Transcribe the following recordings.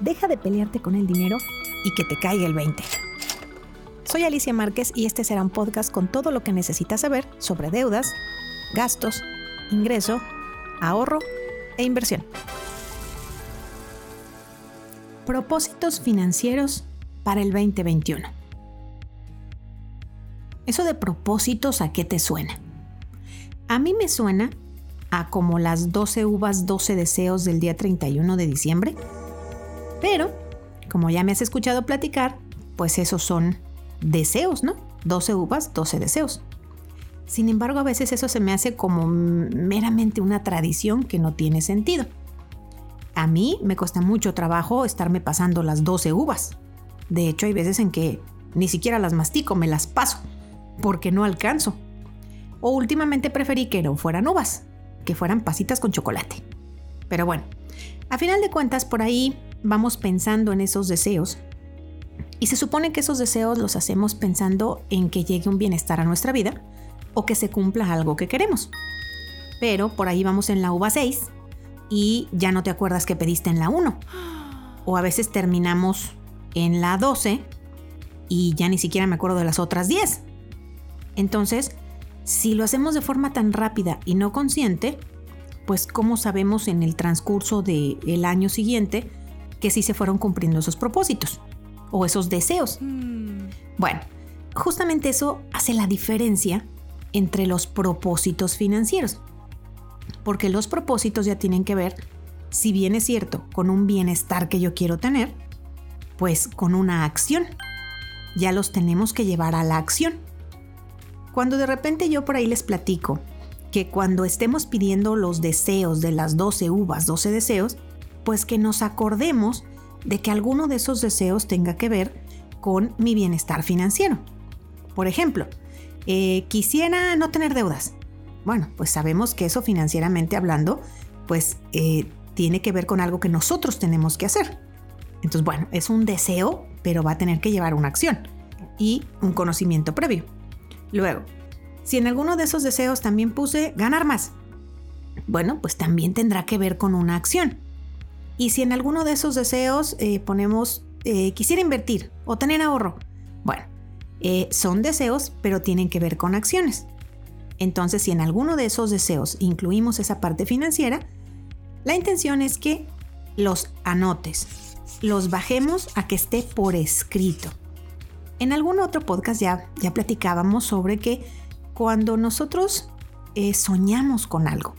deja de pelearte con el dinero y que te caiga el 20. Soy Alicia Márquez y este será un podcast con todo lo que necesitas saber sobre deudas, gastos, ingreso, ahorro e inversión. Propósitos financieros para el 2021. Eso de propósitos, ¿a qué te suena? A mí me suena a como las 12 uvas, 12 deseos del día 31 de diciembre. Pero, como ya me has escuchado platicar, pues esos son deseos, ¿no? 12 uvas, 12 deseos. Sin embargo, a veces eso se me hace como meramente una tradición que no tiene sentido. A mí me cuesta mucho trabajo estarme pasando las 12 uvas. De hecho, hay veces en que ni siquiera las mastico, me las paso, porque no alcanzo. O últimamente preferí que no fueran uvas, que fueran pasitas con chocolate. Pero bueno, a final de cuentas por ahí vamos pensando en esos deseos y se supone que esos deseos los hacemos pensando en que llegue un bienestar a nuestra vida o que se cumpla algo que queremos. Pero por ahí vamos en la uva 6 y ya no te acuerdas que pediste en la 1. O a veces terminamos en la 12 y ya ni siquiera me acuerdo de las otras 10. Entonces, si lo hacemos de forma tan rápida y no consciente, pues ¿cómo sabemos en el transcurso del año siguiente que sí se fueron cumpliendo esos propósitos o esos deseos? Hmm. Bueno, justamente eso hace la diferencia entre los propósitos financieros. Porque los propósitos ya tienen que ver, si bien es cierto, con un bienestar que yo quiero tener, pues con una acción. Ya los tenemos que llevar a la acción. Cuando de repente yo por ahí les platico que cuando estemos pidiendo los deseos de las 12 uvas, 12 deseos, pues que nos acordemos de que alguno de esos deseos tenga que ver con mi bienestar financiero. Por ejemplo, eh, quisiera no tener deudas. Bueno, pues sabemos que eso financieramente hablando, pues eh, tiene que ver con algo que nosotros tenemos que hacer. Entonces, bueno, es un deseo, pero va a tener que llevar una acción y un conocimiento previo. Luego, si en alguno de esos deseos también puse ganar más, bueno, pues también tendrá que ver con una acción. Y si en alguno de esos deseos eh, ponemos eh, quisiera invertir o tener ahorro, bueno, eh, son deseos, pero tienen que ver con acciones. Entonces, si en alguno de esos deseos incluimos esa parte financiera, la intención es que los anotes, los bajemos a que esté por escrito. En algún otro podcast ya, ya platicábamos sobre que cuando nosotros soñamos con algo,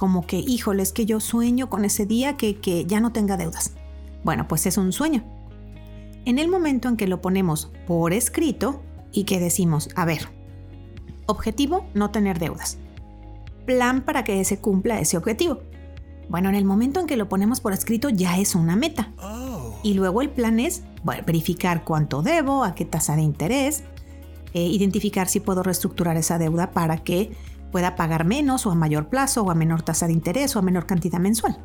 como que, híjole, es que yo sueño con ese día que, que ya no tenga deudas. Bueno, pues es un sueño. En el momento en que lo ponemos por escrito y que decimos, a ver, objetivo, no tener deudas. Plan para que se cumpla ese objetivo. Bueno, en el momento en que lo ponemos por escrito ya es una meta. Oh. Y luego el plan es verificar cuánto debo, a qué tasa de interés, eh, identificar si puedo reestructurar esa deuda para que pueda pagar menos o a mayor plazo o a menor tasa de interés o a menor cantidad mensual.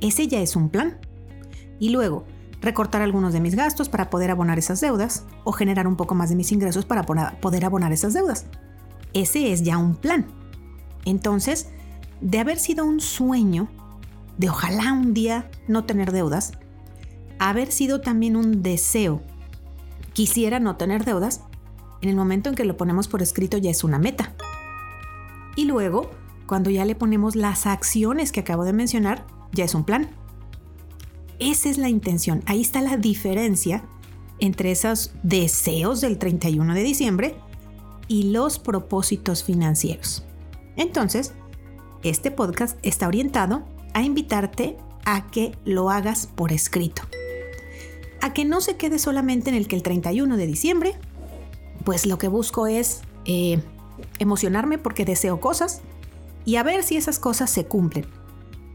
Ese ya es un plan. Y luego, recortar algunos de mis gastos para poder abonar esas deudas o generar un poco más de mis ingresos para poder abonar esas deudas. Ese es ya un plan. Entonces, de haber sido un sueño, de ojalá un día no tener deudas, haber sido también un deseo, quisiera no tener deudas, en el momento en que lo ponemos por escrito ya es una meta. Y luego, cuando ya le ponemos las acciones que acabo de mencionar, ya es un plan. Esa es la intención, ahí está la diferencia entre esos deseos del 31 de diciembre y los propósitos financieros. Entonces, este podcast está orientado a invitarte a que lo hagas por escrito. A que no se quede solamente en el que el 31 de diciembre, pues lo que busco es eh, emocionarme porque deseo cosas y a ver si esas cosas se cumplen.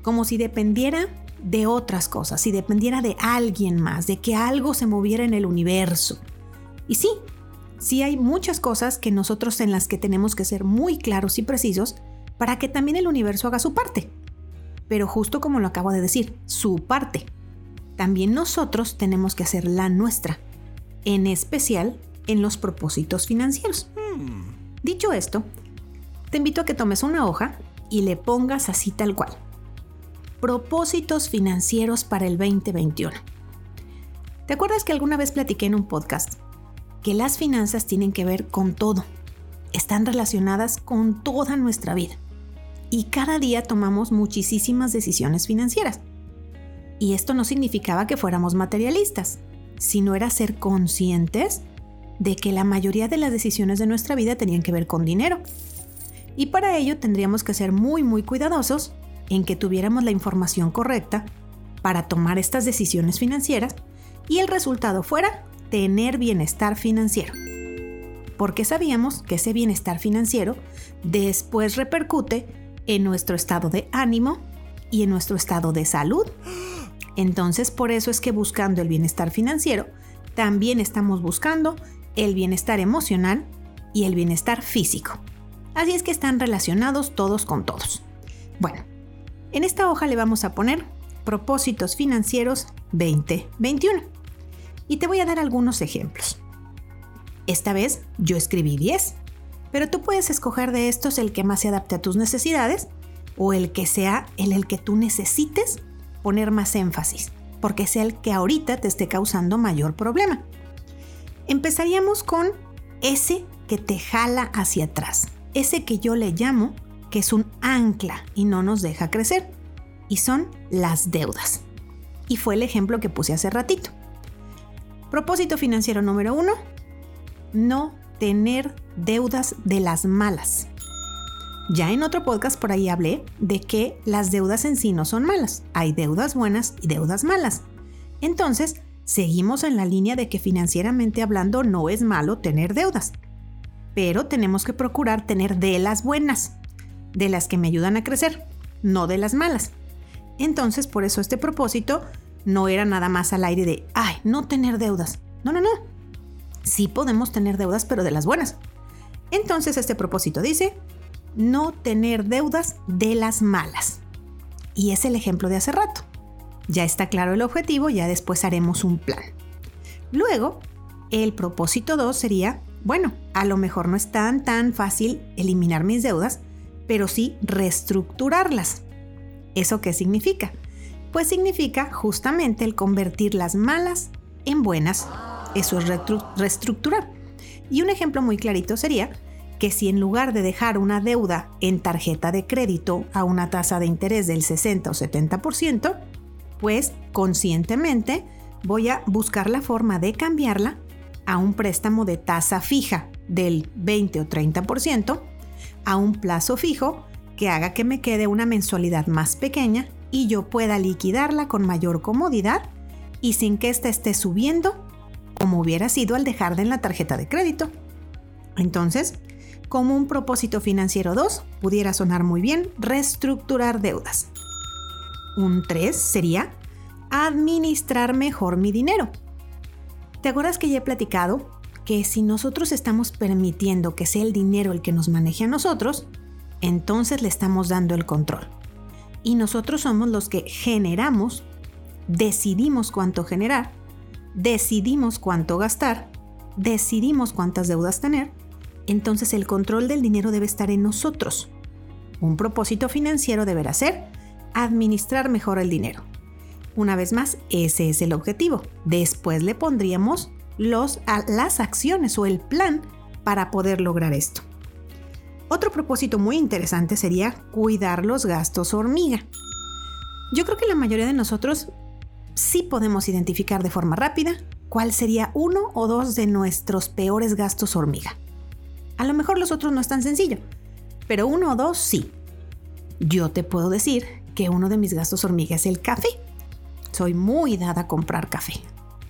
Como si dependiera de otras cosas, si dependiera de alguien más, de que algo se moviera en el universo. Y sí, sí hay muchas cosas que nosotros en las que tenemos que ser muy claros y precisos para que también el universo haga su parte. Pero justo como lo acabo de decir, su parte. También nosotros tenemos que hacer la nuestra, en especial en los propósitos financieros. Dicho esto, te invito a que tomes una hoja y le pongas así tal cual. propósitos financieros para el 2021. ¿Te acuerdas que alguna vez platiqué en un podcast que las finanzas tienen que ver con todo? Están relacionadas con toda nuestra vida. Y cada día tomamos muchísimas decisiones financieras. Y esto no significaba que fuéramos materialistas, sino era ser conscientes de que la mayoría de las decisiones de nuestra vida tenían que ver con dinero. Y para ello tendríamos que ser muy muy cuidadosos en que tuviéramos la información correcta para tomar estas decisiones financieras y el resultado fuera tener bienestar financiero. Porque sabíamos que ese bienestar financiero después repercute en nuestro estado de ánimo y en nuestro estado de salud. Entonces por eso es que buscando el bienestar financiero, también estamos buscando el bienestar emocional y el bienestar físico. Así es que están relacionados todos con todos. Bueno, en esta hoja le vamos a poner propósitos financieros 2021. Y te voy a dar algunos ejemplos. Esta vez yo escribí 10, pero tú puedes escoger de estos el que más se adapte a tus necesidades o el que sea el, el que tú necesites poner más énfasis, porque sea el que ahorita te esté causando mayor problema. Empezaríamos con ese que te jala hacia atrás, ese que yo le llamo que es un ancla y no nos deja crecer, y son las deudas. Y fue el ejemplo que puse hace ratito. Propósito financiero número uno, no tener deudas de las malas. Ya en otro podcast por ahí hablé de que las deudas en sí no son malas, hay deudas buenas y deudas malas. Entonces, seguimos en la línea de que financieramente hablando no es malo tener deudas, pero tenemos que procurar tener de las buenas, de las que me ayudan a crecer, no de las malas. Entonces, por eso este propósito no era nada más al aire de, ay, no tener deudas. No, no, no. Sí podemos tener deudas, pero de las buenas. Entonces, este propósito dice, no tener deudas de las malas. Y es el ejemplo de hace rato. Ya está claro el objetivo, ya después haremos un plan. Luego, el propósito 2 sería, bueno, a lo mejor no es tan tan fácil eliminar mis deudas, pero sí reestructurarlas. ¿Eso qué significa? Pues significa justamente el convertir las malas en buenas. Eso es reestructurar. Y un ejemplo muy clarito sería que si en lugar de dejar una deuda en tarjeta de crédito a una tasa de interés del 60 o 70%, pues conscientemente voy a buscar la forma de cambiarla a un préstamo de tasa fija del 20 o 30% a un plazo fijo que haga que me quede una mensualidad más pequeña y yo pueda liquidarla con mayor comodidad y sin que ésta esté subiendo como hubiera sido al dejarla en la tarjeta de crédito. Entonces, como un propósito financiero 2, pudiera sonar muy bien reestructurar deudas. Un 3 sería administrar mejor mi dinero. ¿Te acuerdas que ya he platicado que si nosotros estamos permitiendo que sea el dinero el que nos maneje a nosotros, entonces le estamos dando el control? Y nosotros somos los que generamos, decidimos cuánto generar, decidimos cuánto gastar, decidimos cuántas deudas tener, entonces el control del dinero debe estar en nosotros. Un propósito financiero deberá ser administrar mejor el dinero. Una vez más, ese es el objetivo. Después le pondríamos los, las acciones o el plan para poder lograr esto. Otro propósito muy interesante sería cuidar los gastos hormiga. Yo creo que la mayoría de nosotros sí podemos identificar de forma rápida cuál sería uno o dos de nuestros peores gastos hormiga. A lo mejor los otros no es tan sencillo, pero uno o dos sí. Yo te puedo decir que uno de mis gastos hormiga es el café. Soy muy dada a comprar café.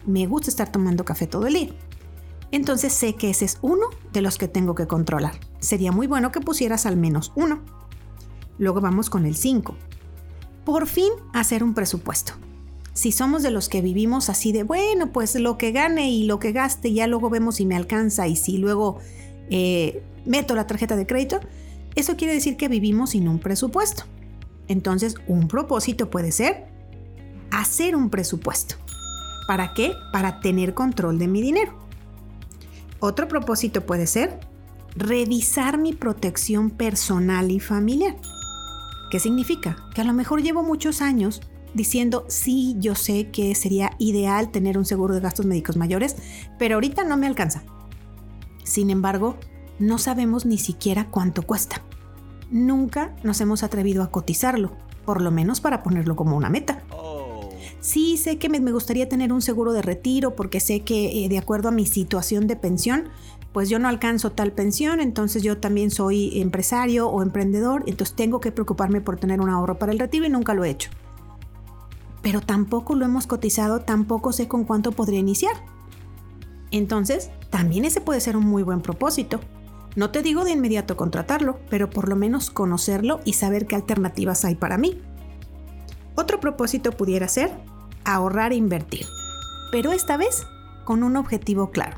Me gusta estar tomando café todo el día. Entonces sé que ese es uno de los que tengo que controlar. Sería muy bueno que pusieras al menos uno. Luego vamos con el 5. Por fin hacer un presupuesto. Si somos de los que vivimos así de, bueno, pues lo que gane y lo que gaste, ya luego vemos si me alcanza y si luego eh, meto la tarjeta de crédito, eso quiere decir que vivimos sin un presupuesto. Entonces, un propósito puede ser hacer un presupuesto. ¿Para qué? Para tener control de mi dinero. Otro propósito puede ser revisar mi protección personal y familiar. ¿Qué significa? Que a lo mejor llevo muchos años diciendo, sí, yo sé que sería ideal tener un seguro de gastos médicos mayores, pero ahorita no me alcanza. Sin embargo, no sabemos ni siquiera cuánto cuesta. Nunca nos hemos atrevido a cotizarlo, por lo menos para ponerlo como una meta. Sí, sé que me, gustaría tener un seguro de retiro porque sé que eh, de acuerdo a mi situación de pensión, pues yo no alcanzo tal pensión, entonces yo también soy empresario o emprendedor, entonces tengo que preocuparme por tener un ahorro para el retiro y nunca lo he hecho. Pero tampoco lo hemos cotizado, tampoco sé con cuánto podría iniciar. Entonces, también ese puede ser un muy buen propósito. No te digo de inmediato contratarlo, pero por lo menos conocerlo y saber qué alternativas hay para mí. Otro propósito pudiera ser ahorrar e invertir, pero esta vez con un objetivo claro.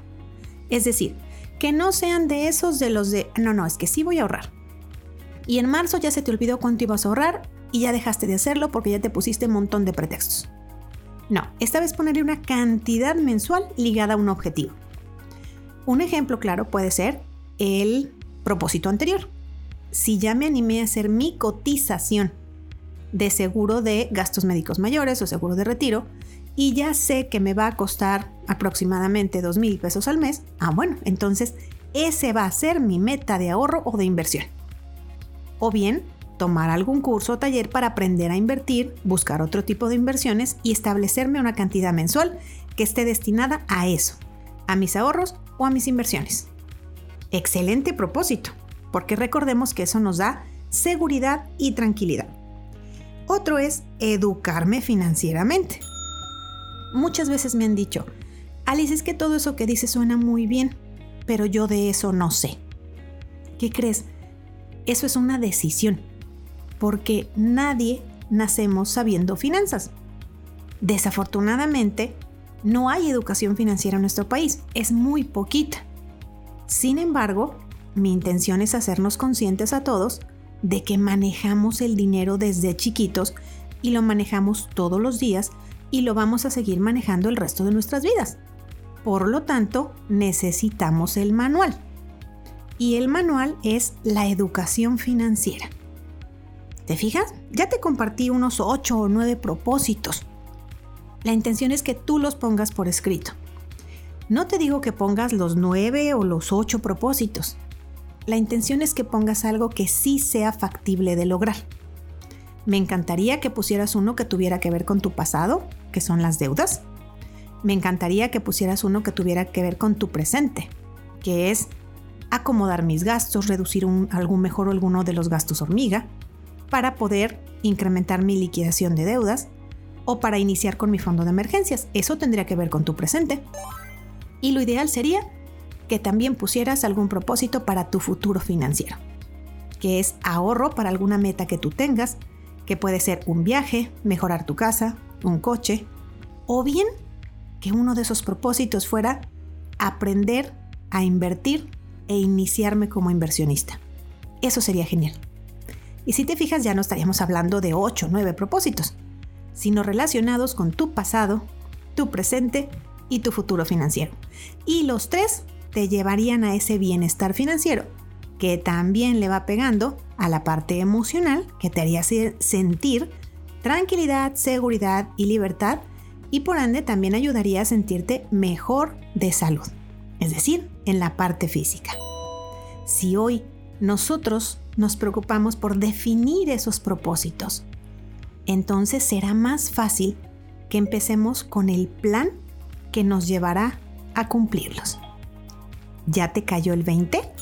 Es decir, que no sean de esos de los de, no, no, es que sí voy a ahorrar. Y en marzo ya se te olvidó cuánto ibas a ahorrar y ya dejaste de hacerlo porque ya te pusiste un montón de pretextos. No, esta vez ponerle una cantidad mensual ligada a un objetivo. Un ejemplo claro puede ser el propósito anterior. Si ya me animé a hacer mi cotización de seguro de gastos médicos mayores o seguro de retiro, y ya sé que me va a costar aproximadamente dos mil pesos al mes, ah bueno, entonces ese va a ser mi meta de ahorro o de inversión. O bien, tomar algún curso o taller para aprender a invertir, buscar otro tipo de inversiones y establecerme una cantidad mensual que esté destinada a eso, a mis ahorros o a mis inversiones. Excelente propósito, porque recordemos que eso nos da seguridad y tranquilidad. Otro es educarme financieramente. Muchas veces me han dicho, Alice, es que todo eso que dices suena muy bien, pero yo de eso no sé. ¿Qué crees? Eso es una decisión, porque nadie nacemos sabiendo finanzas. Desafortunadamente, no hay educación financiera en nuestro país, es muy poquita. Sin embargo, mi intención es hacernos conscientes a todos de que manejamos el dinero desde chiquitos y lo manejamos todos los días y lo vamos a seguir manejando el resto de nuestras vidas. Por lo tanto, necesitamos el manual. Y el manual es la educación financiera. ¿Te fijas? Ya te compartí unos 8 o 9 propósitos. La intención es que tú los pongas por escrito. No te digo que pongas los 9 o los 8 propósitos. La intención es que pongas algo que sí sea factible de lograr. Me encantaría que pusieras uno que tuviera que ver con tu pasado, que son las deudas. Me encantaría que pusieras uno que tuviera que ver con tu presente, que es acomodar mis gastos, reducir algún mejor o alguno de los gastos hormiga, para poder incrementar mi liquidación de deudas o para iniciar con mi fondo de emergencias. Eso tendría que ver con tu presente. Y lo ideal sería que también pusieras algún propósito para tu futuro financiero, que es ahorro para alguna meta que tú tengas, que puede ser un viaje, mejorar tu casa, un coche, o bien que uno de esos propósitos fuera aprender a invertir e iniciarme como inversionista. Eso sería genial. Y si te fijas, ya no estaríamos hablando de 8 o 9 propósitos, sino relacionados con tu pasado, tu presente y tu futuro financiero. Y los tres te llevarían a ese bienestar financiero que también le va pegando a la parte emocional que te haría sentir tranquilidad, seguridad y libertad y por ende también ayudaría a sentirte mejor de salud, es decir, en la parte física. Si hoy nosotros nos preocupamos por definir esos propósitos, entonces será más fácil que empecemos con el plan que nos llevará a cumplirlos. ¿Ya te cayó el 20?